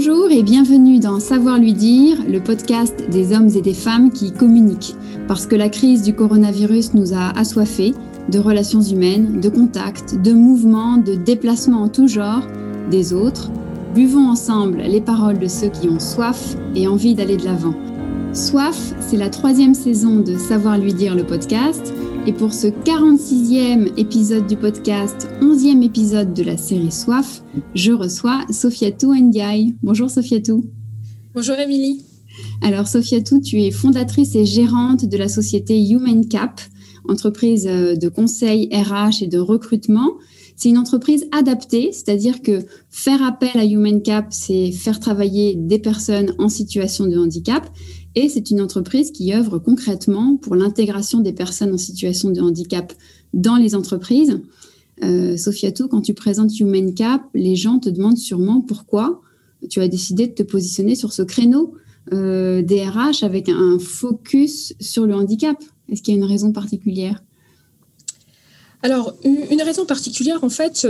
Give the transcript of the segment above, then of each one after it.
Bonjour et bienvenue dans Savoir lui dire, le podcast des hommes et des femmes qui communiquent. Parce que la crise du coronavirus nous a assoiffés de relations humaines, de contacts, de mouvements, de déplacements en tout genre, des autres. Buvons ensemble les paroles de ceux qui ont soif et envie d'aller de l'avant. Soif, c'est la troisième saison de Savoir lui dire le podcast. Et pour ce 46e épisode du podcast, 11e épisode de la série Soif, je reçois Sofiatou Ndiaye. Bonjour Sofiatou. Bonjour Émilie. Alors Sofiatou, tu es fondatrice et gérante de la société Human Cap, entreprise euh, de conseil RH et de recrutement. C'est une entreprise adaptée, c'est-à-dire que faire appel à Human Cap, c'est faire travailler des personnes en situation de handicap et c'est une entreprise qui œuvre concrètement pour l'intégration des personnes en situation de handicap dans les entreprises. Euh, Sofiatou, quand tu présentes Human Cap, les gens te demandent sûrement pourquoi tu as décidé de te positionner sur ce créneau euh, DRH avec un focus sur le handicap. Est-ce qu'il y a une raison particulière? Alors, une raison particulière, en fait,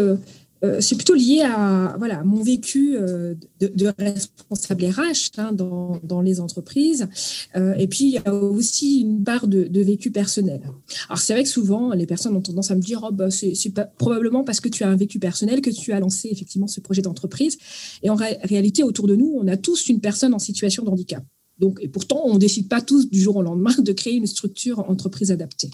euh, c'est plutôt lié à voilà mon vécu euh, de, responsable RH hein, dans, dans, les entreprises. Euh, et puis, il y a aussi une part de, vécu personnel. Alors, c'est vrai que souvent, les personnes ont tendance à me dire oh, bah, c'est probablement parce que tu as un vécu personnel que tu as lancé effectivement ce projet d'entreprise. Et en réalité, autour de nous, on a tous une personne en situation de handicap. Donc, et pourtant, on ne décide pas tous du jour au lendemain de créer une structure entreprise adaptée.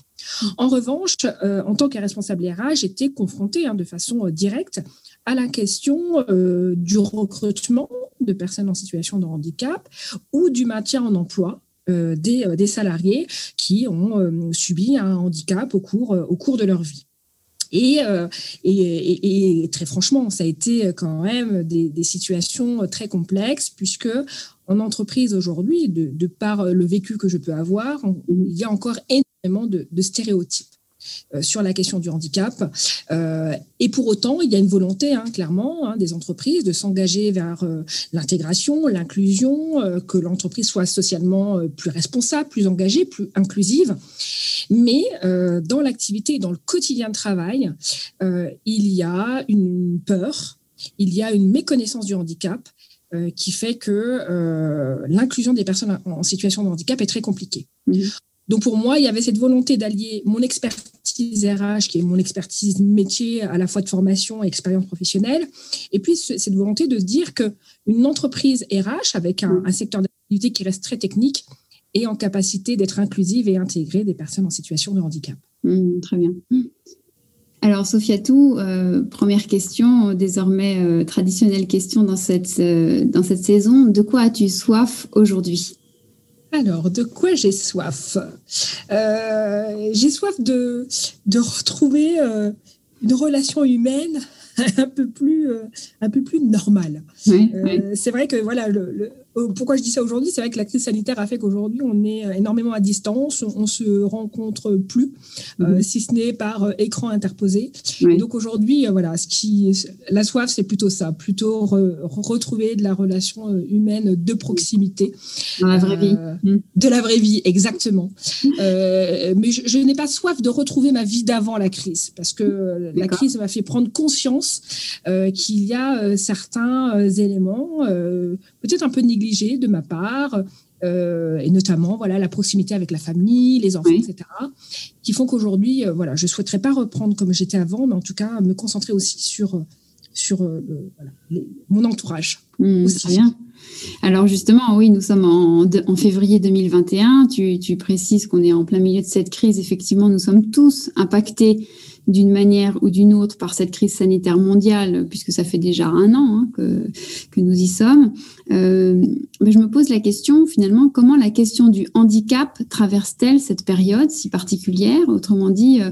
En revanche, euh, en tant que responsable RH, j'étais confrontée hein, de façon euh, directe à la question euh, du recrutement de personnes en situation de handicap ou du maintien en emploi des, salariés qui ont subi un handicap au cours, au cours de leur vie. Et, très franchement, ça a été quand même des situations très complexes puisque en entreprise aujourd'hui, de, par le vécu que je peux avoir, il y a encore énormément de, stéréotypes euh, sur la question du handicap. Euh, et pour autant, il y a une volonté, hein, clairement, hein, des entreprises de s'engager vers euh, l'intégration, l'inclusion, que l'entreprise soit socialement plus responsable, plus engagée, plus inclusive. Mais dans l'activité, dans le quotidien de travail, il y a une peur, il y a une méconnaissance du handicap euh, qui fait que euh, l'inclusion des personnes en situation de handicap est très compliquée. Donc pour moi, il y avait cette volonté d'allier mon expertise RH, qui est mon expertise métier à la fois de formation et expérience professionnelle, et puis cette volonté de se dire qu'une entreprise RH avec un, secteur d'activité qui reste très technique est en capacité d'être inclusive et intégrer des personnes en situation de handicap. Mhm, très bien. Alors, Sofiatou, euh, première question, désormais euh, traditionnelle question dans cette, euh, dans cette saison. De quoi as-tu soif aujourd'hui? Alors, de quoi j'ai soif? J'ai soif de, de retrouver une relation humaine un peu plus, un peu plus normale. C'est vrai que voilà, le, pourquoi je dis ça aujourd'hui? C'est vrai que la crise sanitaire a fait qu'aujourd'hui, on est euh, énormément à distance, on ne se rencontre plus, euh, mhm. si ce n'est par écran interposé. donc aujourd'hui, voilà, ce qui, la soif, c'est plutôt ça, plutôt retrouver de la relation humaine de proximité. Dans la vraie vie. De la vraie vie, exactement. mais je, n'ai pas soif de retrouver ma vie d'avant la crise, parce que la crise m'a fait prendre conscience qu'il y a certains éléments, peut-être un peu de ma part, euh, et notamment voilà la proximité avec la famille, les enfants, etc., qui font qu'aujourd'hui, euh, voilà, je souhaiterais pas reprendre comme j'étais avant, mais en tout cas me concentrer aussi sur sur euh, mon entourage. Mmh, très bien. Alors justement, oui, nous sommes en, en février 2021. Tu, tu précises qu'on est en plein milieu de cette crise. Effectivement, nous sommes tous impactés d'une manière ou d'une autre par cette crise sanitaire mondiale, puisque ça fait déjà un an hein, que, nous y sommes. Euh, mais je me pose la question, finalement, comment la question du handicap traverse-t-elle cette période si particulière? Autrement dit, euh,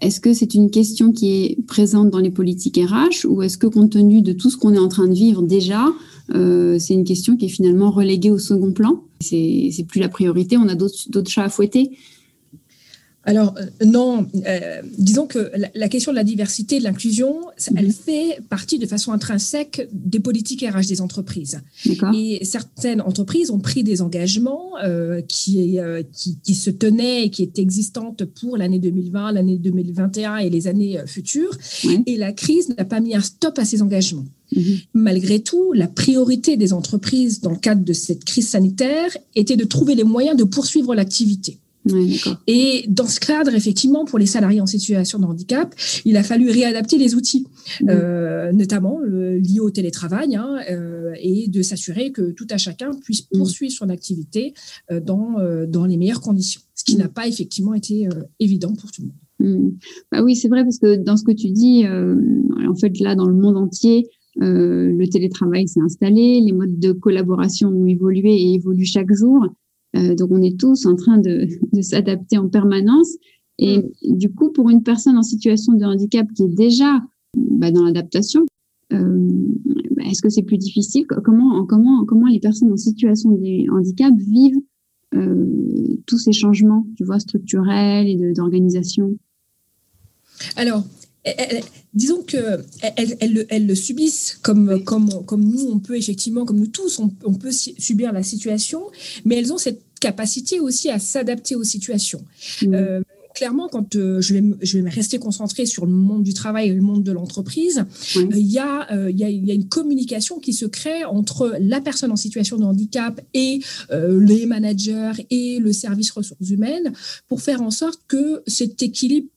est-ce que c'est une question qui est présente dans les politiques RH ou est-ce que compte tenu de tout ce qu'on est en train de vivre déjà, euh, c'est une question qui est finalement reléguée au second plan? C'est plus la priorité, on a d'autres chats à fouetter alors euh, non, euh, disons que la, question de la diversité, de l'inclusion, elle mhm. fait partie de façon intrinsèque des politiques RH des entreprises. Et certaines entreprises ont pris des engagements euh, qui, qui, se tenaient et qui étaient existantes pour l'année 2020, l'année 2021 et les années futures. Et la crise n'a pas mis un stop à ces engagements. Mhm. Malgré tout, la priorité des entreprises dans le cadre de cette crise sanitaire était de trouver les moyens de poursuivre l'activité et dans ce cadre, effectivement, pour les salariés en situation de handicap, il a fallu réadapter les outils, mmh. euh, notamment liés au télétravail, hein, euh, et de s'assurer que tout à chacun puisse mmh. poursuivre son activité euh, dans, dans les meilleures conditions, ce qui mmh. n'a pas effectivement été évident pour tout le monde. Bah oui, c'est vrai, parce que dans ce que tu dis, en fait, là, dans le monde entier, le télétravail s'est installé, les modes de collaboration ont évolué et évoluent chaque jour. Euh, donc on est tous en train de, s'adapter en permanence. Et mm. du coup, pour une personne en situation de handicap qui est déjà bah, dans l'adaptation, euh, bah, est-ce que c'est plus difficile? Comment, comment, comment les personnes en situation de handicap vivent euh, tous ces changements, tu vois, structurels et d'organisation? Alors, disons que elles, le subissent comme, comme, comme nous, on peut effectivement, comme nous tous, on, peut subir la situation, mais elles ont cette capacité aussi à s'adapter aux situations. Mmh. Euh, clairement, quand euh, je, vais, je vais rester concentrée sur le monde du travail et le monde de l'entreprise, euh, il y, a, y, a, y, a, une communication qui se crée entre la personne en situation de handicap et les managers et le service ressources humaines pour faire en sorte que cet équilibre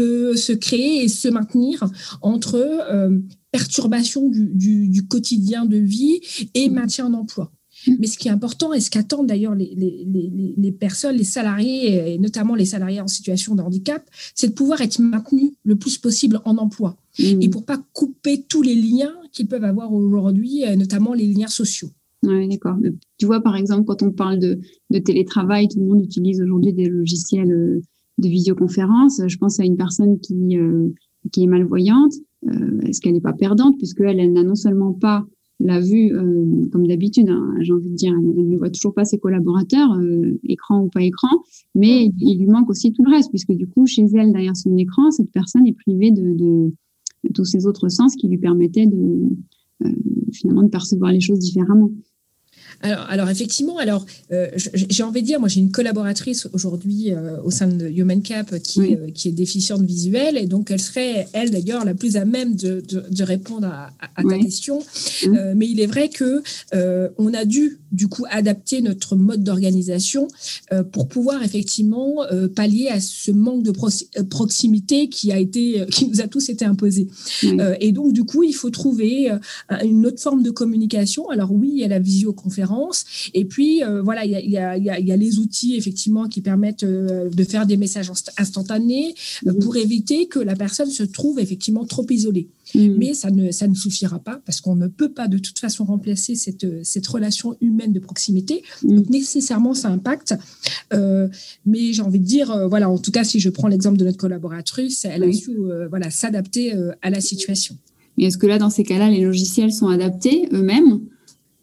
peut se créer et se maintenir entre euh, perturbation du, du, quotidien de vie et maintien d'emploi. Mmh. Mais ce qui est important et ce qu'attendent d'ailleurs les, les, les, personnes, les salariés, et notamment les salariés en situation de handicap, c'est de pouvoir être maintenus le plus possible en emploi. Mmh. Et pour pas couper tous les liens qu'ils peuvent avoir aujourd'hui, euh, notamment les liens sociaux. Oui, d'accord. Tu vois, par exemple, quand on parle de, de télétravail, tout le monde utilise aujourd'hui des logiciels euh, de visioconférence. Je pense à une personne qui, euh, qui est malvoyante. Euh, est-ce qu'elle n'est pas perdante puisque elle, elle n'a non seulement pas la vue euh, comme d'habitude, hein, j'ai envie de dire, elle, ne voit toujours pas ses collaborateurs, écran ou pas écran, mais il, lui manque aussi tout le reste puisque du coup, chez elle, derrière son écran, cette personne est privée de, de, tous ces autres sens qui lui permettaient de finalement de percevoir les choses différemment. Alors, alors effectivement, alors euh, j'ai envie de dire, moi j'ai une collaboratrice aujourd'hui euh, au sein de Human Cap qui, euh, qui est déficiente visuelle et donc elle serait, elle d'ailleurs, la plus à même de, de, répondre à, à ta question. Mmh. mais il est vrai que on a dû du coup adapter notre mode d'organisation pour pouvoir effectivement pallier à ce manque de proximité qui a été, qui nous a tous été imposé. et donc du coup, il faut trouver une autre forme de communication. Alors oui, il y a la visioconférence et puis, euh, voilà, il y a, les outils, effectivement, qui permettent euh, de faire des messages instantanés euh, pour éviter que la personne se trouve effectivement trop isolée. Mm. Mais ça ne, ça ne suffira pas parce qu'on ne peut pas de toute façon remplacer cette, cette relation humaine de proximité. Mm. Donc nécessairement, ça impacte. mais j'ai envie de dire, voilà, en tout cas, si je prends l'exemple de notre collaboratrice, elle a su voilà, s'adapter à la situation. Mais est-ce que là, dans ces cas-là, les logiciels sont adaptés eux-mêmes?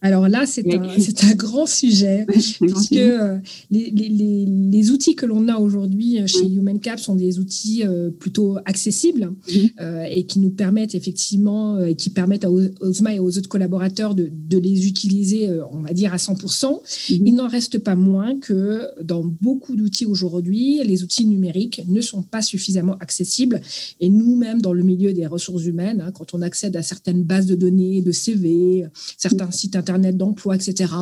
Alors là, c'est un, un, grand sujet, puisque euh, les, les, les, outils que l'on a aujourd'hui euh, chez HumanCap sont des outils euh, plutôt accessibles mhm. et qui nous permettent effectivement, et qui permettent à Osma et aux autres collaborateurs de, de les utiliser, on va dire, à 100%. Mhm. Il n'en reste pas moins que dans beaucoup d'outils aujourd'hui, les outils numériques ne sont pas suffisamment accessibles. Et nous-mêmes, dans le milieu des ressources humaines, hein, quand on accède à certaines bases de données, de CV, certains sites internet, Internet d'emploi, etc.,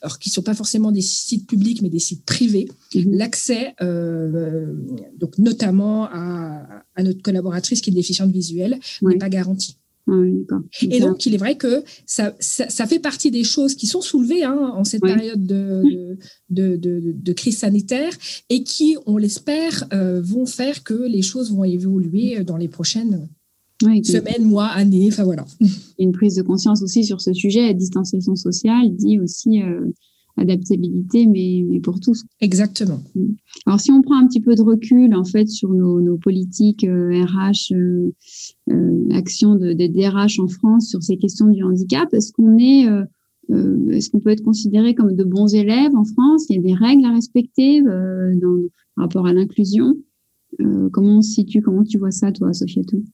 alors qui ne sont pas forcément des sites publics, mais des sites privés, mhm. l'accès, euh, donc notamment à, notre collaboratrice qui est déficiente visuelle, n'est pas garanti. Et donc, il est vrai que ça, ça, fait partie des choses qui sont soulevées hein, en cette période de, de, de, crise sanitaire et qui, on l'espère, euh, vont faire que les choses vont évoluer dans les prochaines semaines, mois, années, enfin voilà. Une prise de conscience aussi sur ce sujet, la distanciation sociale dit aussi euh, adaptabilité, mais, mais, pour tous. Exactement. Mm. Alors si on prend un petit peu de recul en fait sur nos, nos politiques RH, euh, euh, action de, des DRH en France sur ces questions du handicap, est-ce qu'on est, est-ce qu'on peut être considéré comme de bons élèves en France? Il y a des règles à respecter dans, par rapport à l'inclusion comment on se situe? Comment tu vois ça, toi, Sofiatou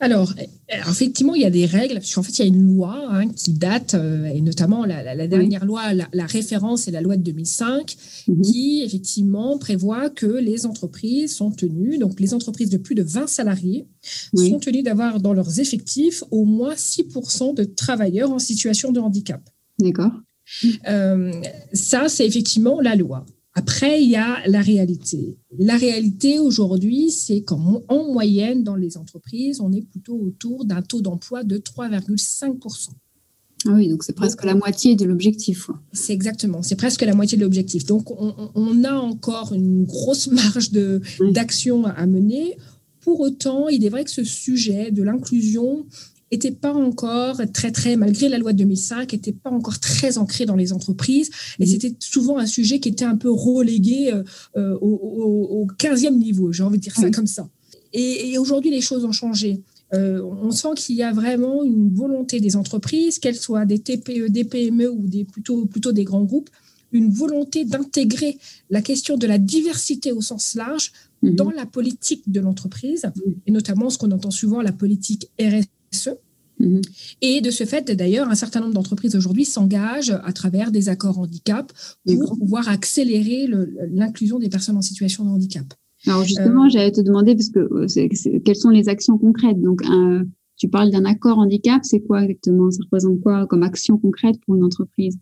alors, effectivement, il y a des règles. En fait, il y a une loi hein, qui date, euh, et notamment la, dernière loi, la, référence est la loi de 2005, mhm. qui effectivement prévoit que les entreprises sont tenues, donc les entreprises de plus de 20 salariés, sont tenues d'avoir dans leurs effectifs au moins 6% de travailleurs en situation de handicap. D'accord. Euh, ça, c'est effectivement la loi. Après, il y a la réalité. La réalité aujourd'hui, c'est qu'en en moyenne, dans les entreprises, on est plutôt autour d'un taux d'emploi de 3,5%. Ah oui, donc c'est presque la moitié de l'objectif. C'est exactement, c'est presque la moitié de l'objectif. Donc on, a encore une grosse marge d'action à mener. Pour autant, il est vrai que ce sujet de l'inclusion n'était pas encore très, très, malgré la loi de 2005, n'était pas encore très ancré dans les entreprises. Et mmh. c'était souvent un sujet qui était un peu relégué euh, euh, au, 15e niveau, j'ai envie de dire ça comme ça. Et, aujourd'hui, les choses ont changé. Euh, on sent qu'il y a vraiment une volonté des entreprises, qu'elles soient des TPE, des PME ou des, plutôt, plutôt des grands groupes, une volonté d'intégrer la question de la diversité au sens large mmh. dans la politique de l'entreprise, et notamment ce qu'on entend souvent, la politique RSE Mhm. Et de ce fait, d'ailleurs, un certain nombre d'entreprises aujourd'hui s'engagent à travers des accords handicap pour pouvoir accélérer l'inclusion des personnes en situation de handicap. Alors justement, euh, j'allais te demander, parce que euh, quelles sont les actions concrètes? Donc, tu parles d'un accord handicap, c'est quoi exactement? Ça représente quoi comme action concrète pour une entreprise?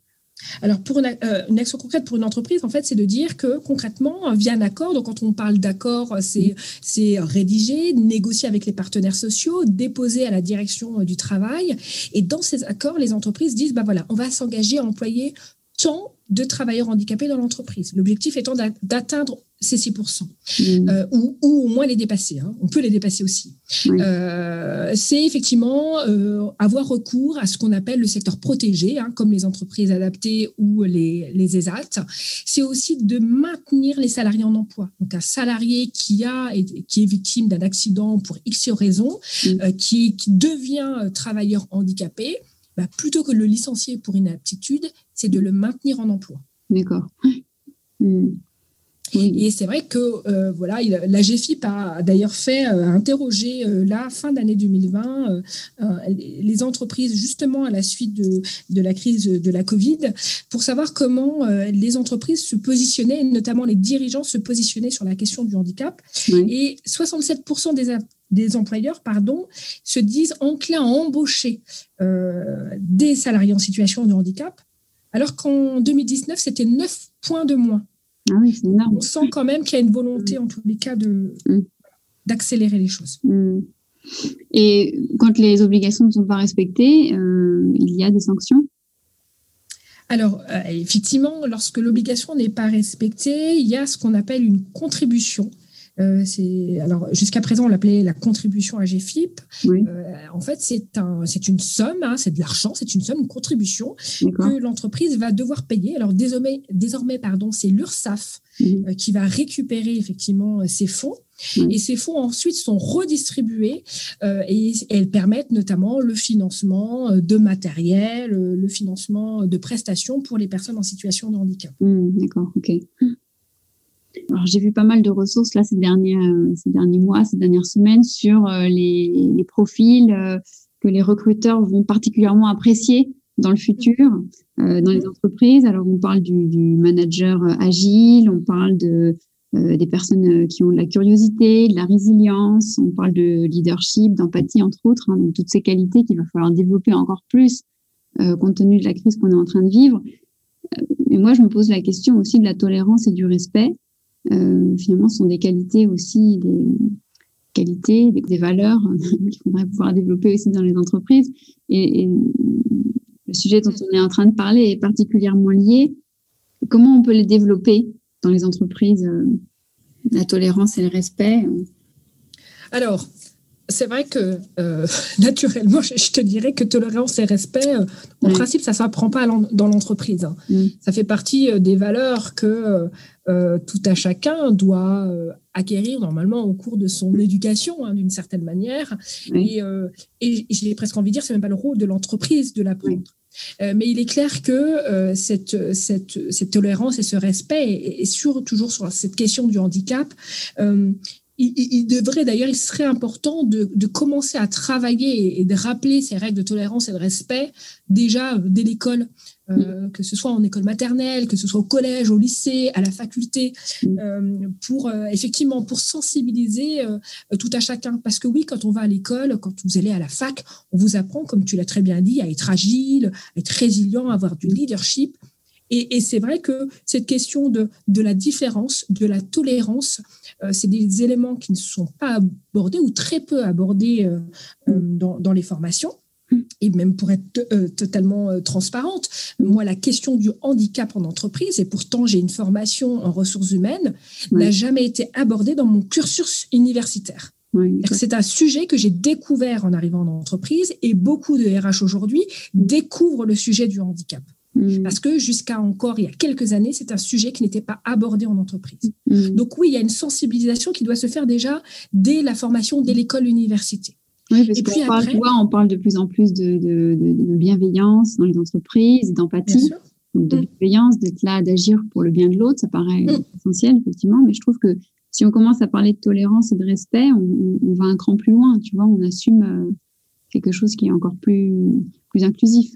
Alors, pour euh, une, action concrète pour une entreprise, en fait, c'est de dire que concrètement, via un accord, donc quand on parle d'accord, c'est, c'est rédiger, négocier avec les partenaires sociaux, déposer à la direction euh, du travail. Et dans ces accords, les entreprises disent, bah voilà, on va s'engager à employer tant de travailleurs handicapés dans l'entreprise. L'objectif étant d'atteindre ces 6%, mmh. euh, ou, au moins les dépasser. Hein. On peut les dépasser aussi. Euh, c'est effectivement euh, avoir recours à ce qu'on appelle le secteur protégé, hein, comme les entreprises adaptées ou les, les ESAT. C'est aussi de maintenir les salariés en emploi. Donc un salarié qui, a, qui est victime d'un accident pour X raisons, mmh. qui, qui devient travailleur handicapé, bah, plutôt que de le licencier pour inaptitude, c'est de le maintenir en emploi. D'accord. Hmm. Et c'est vrai que euh, voilà, la GFIP a d'ailleurs fait euh, interroger euh, la fin d'année 2020 les entreprises justement à la suite de, de, la crise de la Covid pour savoir comment les entreprises se positionnaient, notamment les dirigeants se positionnaient sur la question du handicap. Et 67% des, des employeurs pardon, se disent enclins à embaucher des salariés en situation de handicap, alors qu'en 2019, c'était 9 points de moins. Ah oui, c'est énorme. On sent quand même qu'il y a une volonté, en tous les cas, de, mm. d'accélérer les choses. Mm. Et quand les obligations ne sont pas respectées, euh, il y a des sanctions? Alors, euh, effectivement, lorsque l'obligation n'est pas respectée, il y a ce qu'on appelle une contribution euh, c'est alors jusqu'à présent on l'appelait la contribution à GFIP. Euh, en fait, c'est un, c'est une somme, hein, c'est de l'argent, c'est une somme, une contribution que l'entreprise va devoir payer. Alors désormais, désormais pardon, c'est l'URSSAF euh, qui va récupérer effectivement ces fonds. Et ces fonds ensuite sont redistribués et elles permettent notamment le financement de matériel, le financement de prestations pour les personnes en situation de handicap. Mhm, d'accord, ok. Alors, j'ai vu pas mal de ressources là ces derniers, euh, ces derniers mois, ces dernières semaines sur euh, les, les, profils euh, que les recruteurs vont particulièrement apprécier dans le futur dans les entreprises. Alors, on parle du, du manager agile, on parle de des personnes qui ont de la curiosité, de la résilience, on parle de leadership, d'empathie, entre autres, hein, donc toutes ces qualités qu'il va falloir développer encore plus compte tenu de la crise qu'on est en train de vivre. Mais moi, je me pose la question aussi de la tolérance et du respect. Euh, finalement, sont des qualités aussi, des qualités, des, valeurs qu'il faudrait pouvoir développer aussi dans les entreprises. Et, le sujet dont on est en train de parler est particulièrement lié. Comment on peut les développer dans les entreprises, euh, la tolérance et le respect? Alors, c'est vrai que euh, naturellement, je, te dirais que tolérance et respect, en principe, ça ne s'apprend pas dans l'entreprise. Hein. Mm. Ça fait partie des valeurs que euh, tout à chacun doit euh, acquérir normalement au cours de son éducation, hein, d'une certaine manière. Et, euh, et j'ai presque envie de dire, c'est même pas le rôle de l'entreprise de l'apprendre. mais il est clair que cette, cette, cette, tolérance et ce respect, et, sur, toujours sur cette question du handicap, il, devrait d'ailleurs, il serait important de, commencer à travailler et, de rappeler ces règles de tolérance et de respect déjà dès l'école, euh, que ce soit en école maternelle, que ce soit au collège, au lycée, à la faculté, euh, pour euh, effectivement pour sensibiliser tout à chacun. Parce que oui, quand on va à l'école, quand vous allez à la fac, on vous apprend, comme tu l'as très bien dit, à être agile, à être résilient, à avoir du leadership. Et, c'est vrai que cette question de, de la différence, de la tolérance, euh, c'est des éléments qui ne sont pas abordés ou très peu abordés euh, euh, dans, dans, les formations. Et même pour être totalement transparente, moi, la question du handicap en entreprise, et pourtant j'ai une formation en ressources humaines, n'a jamais été abordée dans mon cursus universitaire. c'est un sujet que j'ai découvert en arrivant en entreprise et beaucoup de RH aujourd'hui découvrent le sujet du handicap. Mm. Parce que jusqu'à encore il y a quelques années, c'est un sujet qui n'était pas abordé en entreprise. Mm. Donc oui, il y a une sensibilisation qui doit se faire déjà dès la formation, dès l'école, l'université. Oui, parce qu'on parle, on parle de plus en plus de, bienveillance dans les entreprises, d'empathie. de mm. bienveillance, d'être là, d'agir pour le bien de l'autre, ça paraît essentiel, effectivement. Mais je trouve que si on commence à parler de tolérance et de respect, on, va un cran plus loin, tu vois, on assume euh, quelque chose qui est encore plus, plus inclusif.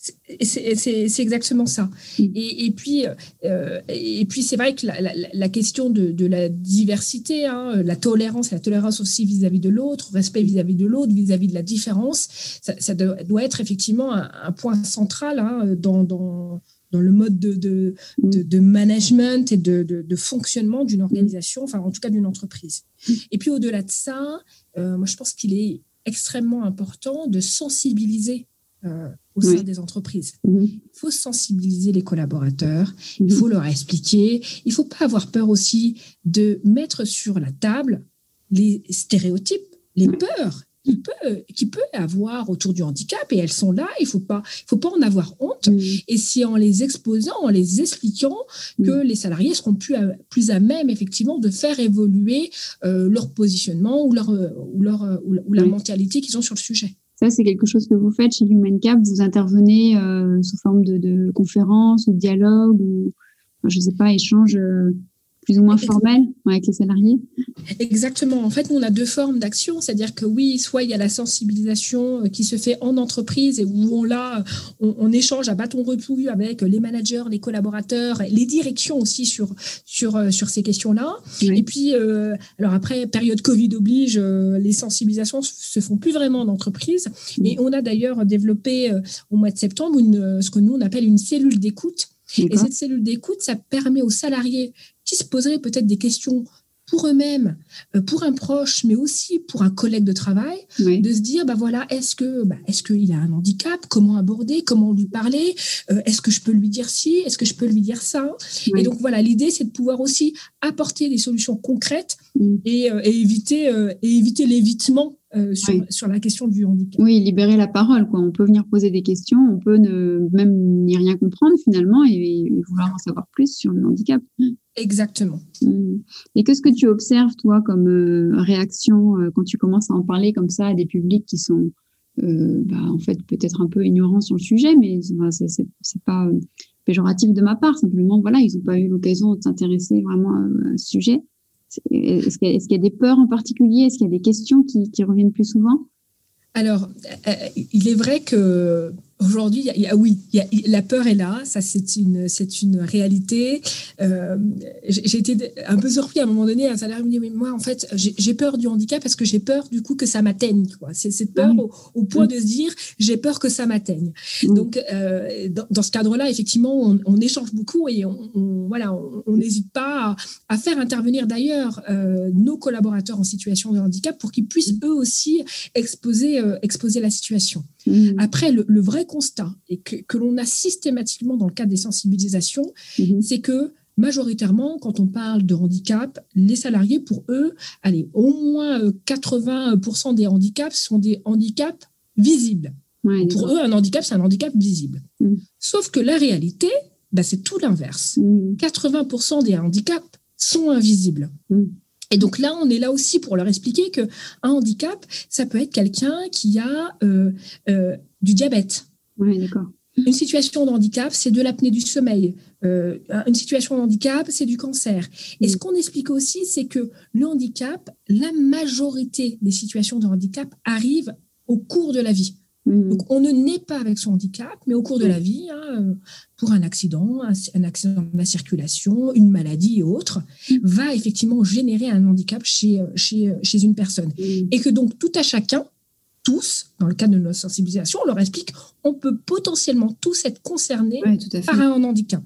C'est exactement ça. Mm. Et, puis, euh, et puis c'est vrai que la, question de, la diversité, hein, la tolérance, la tolérance aussi vis-à-vis de l'autre, respect vis-à-vis de l'autre, vis-à-vis de la différence, ça, doit, être effectivement un, point central hein, dans, dans, dans, le mode de, de, de, mm. management et de, fonctionnement d'une organisation, enfin en tout cas d'une entreprise. Mm. Et puis au-delà de ça, euh, moi je pense qu'il est extrêmement important de sensibiliser euh, au sein des entreprises. Mhm. Il faut sensibiliser les collaborateurs, il mhm. faut leur expliquer, il ne faut pas avoir peur aussi de mettre sur la table les stéréotypes, les peurs qui peut, qui peut avoir autour du handicap et elles sont là, il ne faut pas, faut pas en avoir honte. Mhm. Et c'est en les exposant, en les expliquant que les salariés seront plus à, plus à même effectivement de faire évoluer euh, leur positionnement ou leur, ou leur, ou la mentalité qu'ils ont sur le sujet. Ça, c'est quelque chose que vous faites chez Human Cap. Vous intervenez euh, sous forme de, de conférences ou de dialogue ou, je ne sais pas, échange euh, plus ou moins formel avec les salariés Exactement. En fait, nous, on a deux formes d'action. C'est-à-dire que oui, soit il y a la sensibilisation euh, qui se fait en entreprise et où on, là, on, échange à bâton repouille avec les managers, les collaborateurs, les directions aussi sur, sur, euh, sur ces questions-là. Et puis, euh, alors après, période Covid oblige, les sensibilisations se font plus vraiment en entreprise. Et on a d'ailleurs développé au mois de septembre une, ce que nous, on appelle une cellule d'écoute. Et cette cellule d'écoute, ça permet aux salariés qui se poseraient peut-être des questions pour eux-mêmes, euh, pour un proche, mais aussi pour un collègue de travail, de se dire, bah voilà, est-ce que, bah, est-ce qu'il a un handicap? Comment aborder? Comment lui parler? Euh, Est-ce que je peux lui dire ci? Est-ce que je peux lui dire ça? Et donc voilà, l'idée, c'est de pouvoir aussi apporter des solutions concrètes mm. et, euh, et, éviter, et éviter l'évitement euh, sur, la question du handicap. Oui, libérer la parole. Quoi. On peut venir poser des questions, on peut ne, même n'y rien comprendre finalement et, vouloir en savoir plus sur le handicap. Exactement. Mmh. Et qu'est-ce que tu observes, toi, comme euh, réaction euh, quand tu commences à en parler comme ça à des publics qui sont bah, en fait peut-être un peu ignorants sur le sujet, mais c'est pas péjoratif de ma part. Simplement, voilà, ils n'ont pas eu l'occasion de s'intéresser vraiment à, ce sujet. Est-ce qu'il y, a des peurs en particulier? Est-ce qu'il y a des questions qui reviennent plus souvent? Alors, euh, il est vrai que aujourd'hui, oui, la peur est là, ça c'est une, c'est une réalité. Euh, j'ai été un peu surpris à un moment donné, un salarié me dit, mais moi en fait, j'ai peur du handicap parce que j'ai peur du coup que ça m'atteigne. C'est cette peur au, point de se dire, j'ai peur que ça m'atteigne. Donc, euh, dans, ce cadre-là, effectivement, on, échange beaucoup et on, voilà, on n'hésite pas à, faire intervenir d'ailleurs nos collaborateurs en situation de handicap pour qu'ils puissent eux aussi exposer euh, exposer la situation. Mmh. Après, le, vrai constat, et que, l'on a systématiquement dans le cadre des sensibilisations, mmh. c'est que majoritairement, quand on parle de handicap, les salariés, pour eux, allez, au moins 80% euh, des handicaps sont des handicaps visibles. pour eux, un handicap, c'est un handicap visible. Mmh. Sauf que la réalité, bah, c'est tout l'inverse. 80% des handicaps sont invisibles. Et donc là, on est là aussi pour leur expliquer que un handicap, ça peut être quelqu'un qui a euh, euh, du diabète. Oui, d'accord. Une situation de handicap, c'est de l'apnée du sommeil. Euh, une situation de handicap, c'est du cancer. Et ce qu'on explique aussi, c'est que le handicap, la majorité des situations de handicap arrivent au cours de la vie. Mm. Donc, on ne naît pas avec son handicap, mais au cours de la vie, hein, pour un accident, un, accident de la circulation, une maladie et autres, mm. va effectivement générer un handicap chez, chez, chez une personne. Mm. Et que donc, tout à chacun, tous, dans le cadre de notre sensibilisation, on leur explique, on peut potentiellement tous être concernés par un handicap.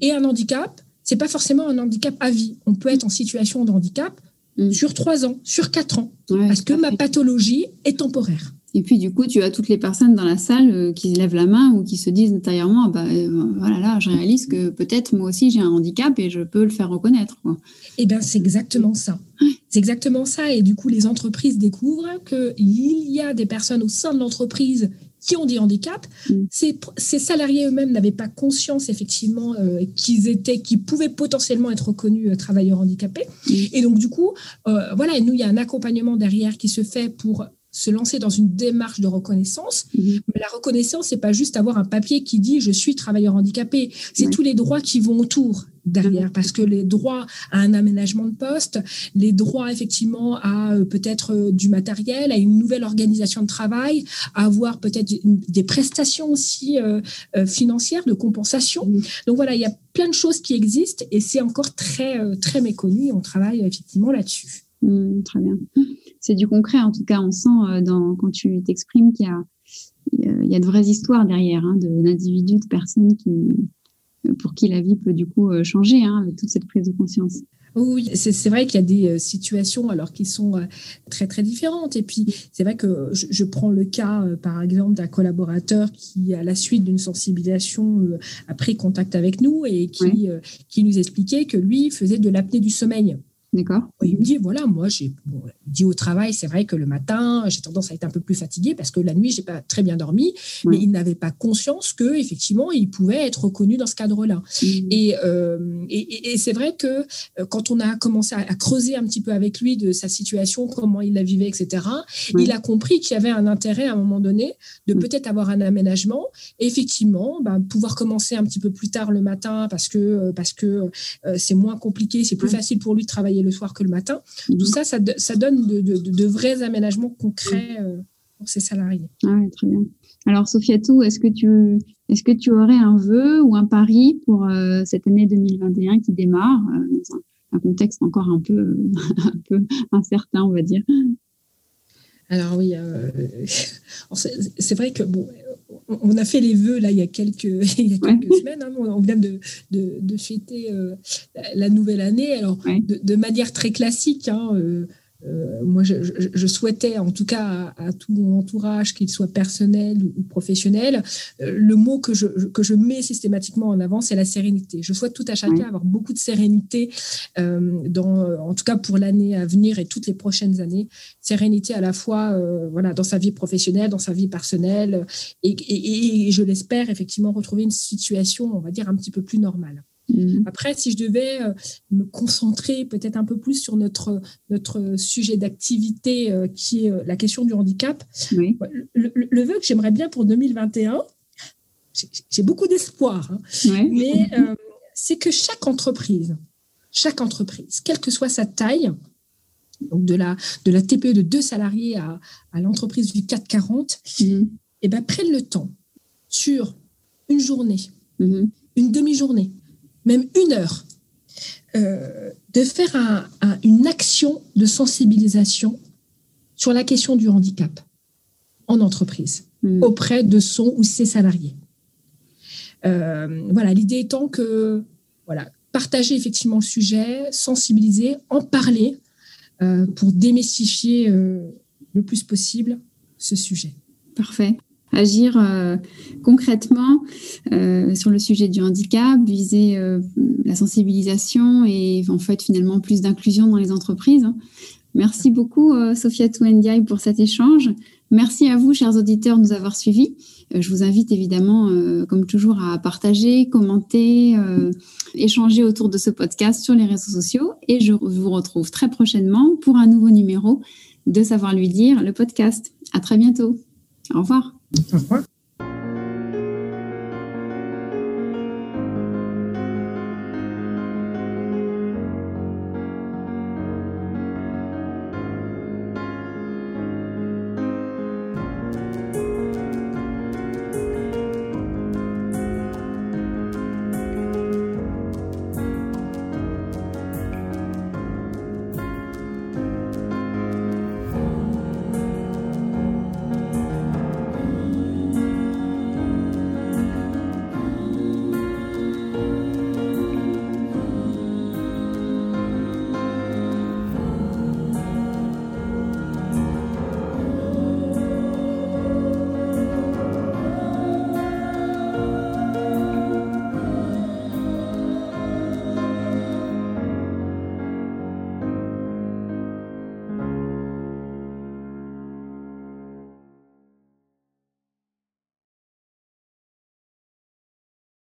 Et un handicap, c'est pas forcément un handicap à vie. On peut être en situation de handicap sur trois ans, sur quatre ans, parce que ma pathologie est temporaire. Et puis, du coup, tu as toutes les personnes dans la salle euh, qui lèvent la main ou qui se disent intérieurement ah bah, euh, voilà, là, je réalise que peut-être moi aussi j'ai un handicap et je peux le faire reconnaître. Quoi. Eh bien, c'est exactement ça. C'est exactement ça. Et du coup, les entreprises découvrent qu'il y a des personnes au sein de l'entreprise qui ont des handicaps. Mm. Ces, ces, salariés eux-mêmes n'avaient pas conscience effectivement euh, qu'ils étaient, qu'ils pouvaient potentiellement être reconnus travailleurs handicapés. Mm. Et donc du coup, voilà, nous il y a un accompagnement derrière qui se fait pour se lancer dans une démarche de reconnaissance. Mhm. Mais la reconnaissance, c'est pas juste avoir un papier qui dit je suis travailleur handicapé. C'est tous les droits qui vont autour derrière, mhm. parce que les droits à un aménagement de poste, les droits effectivement à euh, peut-être euh, du matériel, à une nouvelle organisation de travail, à avoir peut-être des prestations aussi euh, financières de compensation. Mhm. Donc voilà, il y a plein de choses qui existent et c'est encore très très méconnu. on travaille effectivement là-dessus. très bien c'est du concret. En tout cas, on sent euh, dans, quand tu t'exprimes qu'il y a, il y a de vraies histoires derrière, hein, d'individus, de, personnes qui, pour qui la vie peut du coup euh, changer hein, avec toute cette prise de conscience. Oui, c'est vrai qu'il y a des euh, situations alors qui sont très très différentes. Et puis c'est vrai que je, prends le cas par exemple d'un collaborateur qui, à la suite d'une sensibilisation, a pris contact avec nous et qui, qui nous expliquait que lui faisait de l'apnée du sommeil. D'accord. Il me dit voilà, moi, j'ai dit au travail, c'est vrai que le matin, j'ai tendance à être un peu plus fatigué parce que la nuit, j'ai pas très bien dormi, mais il n'avait pas conscience que effectivement, il pouvait être reconnu dans ce cadre-là. Mmh. Euh, et, et, c'est vrai que euh, quand on a commencé à, creuser un petit peu avec lui de sa situation, comment il la vivait, etc., il a compris qu'il y avait un intérêt à un moment donné de mmh. peut-être avoir un aménagement et effectivement, ben, pouvoir commencer un petit peu plus tard le matin parce que euh, parce que c'est moins compliqué, c'est plus facile pour lui de travailler le soir que le matin. Tout mhm. ça, ça, donne de, vrais aménagements concrets euh, pour ces salariés. Ah très bien. Alors, Sophiatou, est-ce que tu est-ce que tu aurais un vœu ou un pari pour euh, cette année 2021 qui démarre euh, dans un, contexte encore un peu, un peu incertain, on va dire? Alors oui, c'est vrai que bon, on a fait les vœux là il y a quelques, semaines. Hein. on vient de, de, fêter euh, la nouvelle année. Alors de, manière très classique, hein, euh, euh, moi, je, souhaitais, en tout cas à, tout mon entourage, qu'il soit personnel ou, professionnel, euh, le mot que je, que je mets systématiquement en avant, c'est la sérénité. Je souhaite tout à chacun avoir beaucoup de sérénité, euh, dans, en tout cas pour l'année à venir et toutes les prochaines années. Sérénité à la fois voilà, dans sa vie professionnelle, dans sa vie personnelle, et, et je l'espère effectivement retrouver une situation, on va dire, un petit peu plus normale. Mm. Après, si je devais euh, me concentrer peut-être un peu plus sur notre, notre sujet d'activité euh, qui est euh, la question du handicap, le, vœu que j'aimerais bien pour 2021, j'ai beaucoup d'espoir, hein, mais c'est que chaque entreprise, chaque entreprise, quelle que soit sa taille, donc de la, de la TPE de deux salariés à, à l'entreprise du 440, mm. eh ben, prenne le temps sur une journée, mm-hmm. une demi-journée, même une heure, euh, de faire une action de sensibilisation sur la question du handicap en entreprise, hmm. auprès de son ou ses salariés. Euh, voilà, l'idée étant que voilà, partager effectivement le sujet, sensibiliser, en parler euh, pour démystifier le plus possible ce sujet. Parfait agir euh, concrètement euh, sur le sujet du handicap, viser euh, la sensibilisation et en fait finalement plus d'inclusion dans les entreprises. Merci beaucoup Sophia Touendiaï pour cet échange. Merci à vous chers auditeurs de nous avoir suivis. je vous invite évidemment comme toujours à partager, commenter, échanger autour de ce podcast sur les réseaux sociaux et je vous retrouve très prochainement pour un nouveau numéro de Savoir lui dire, le podcast. À très bientôt. Au revoir. Au revoir.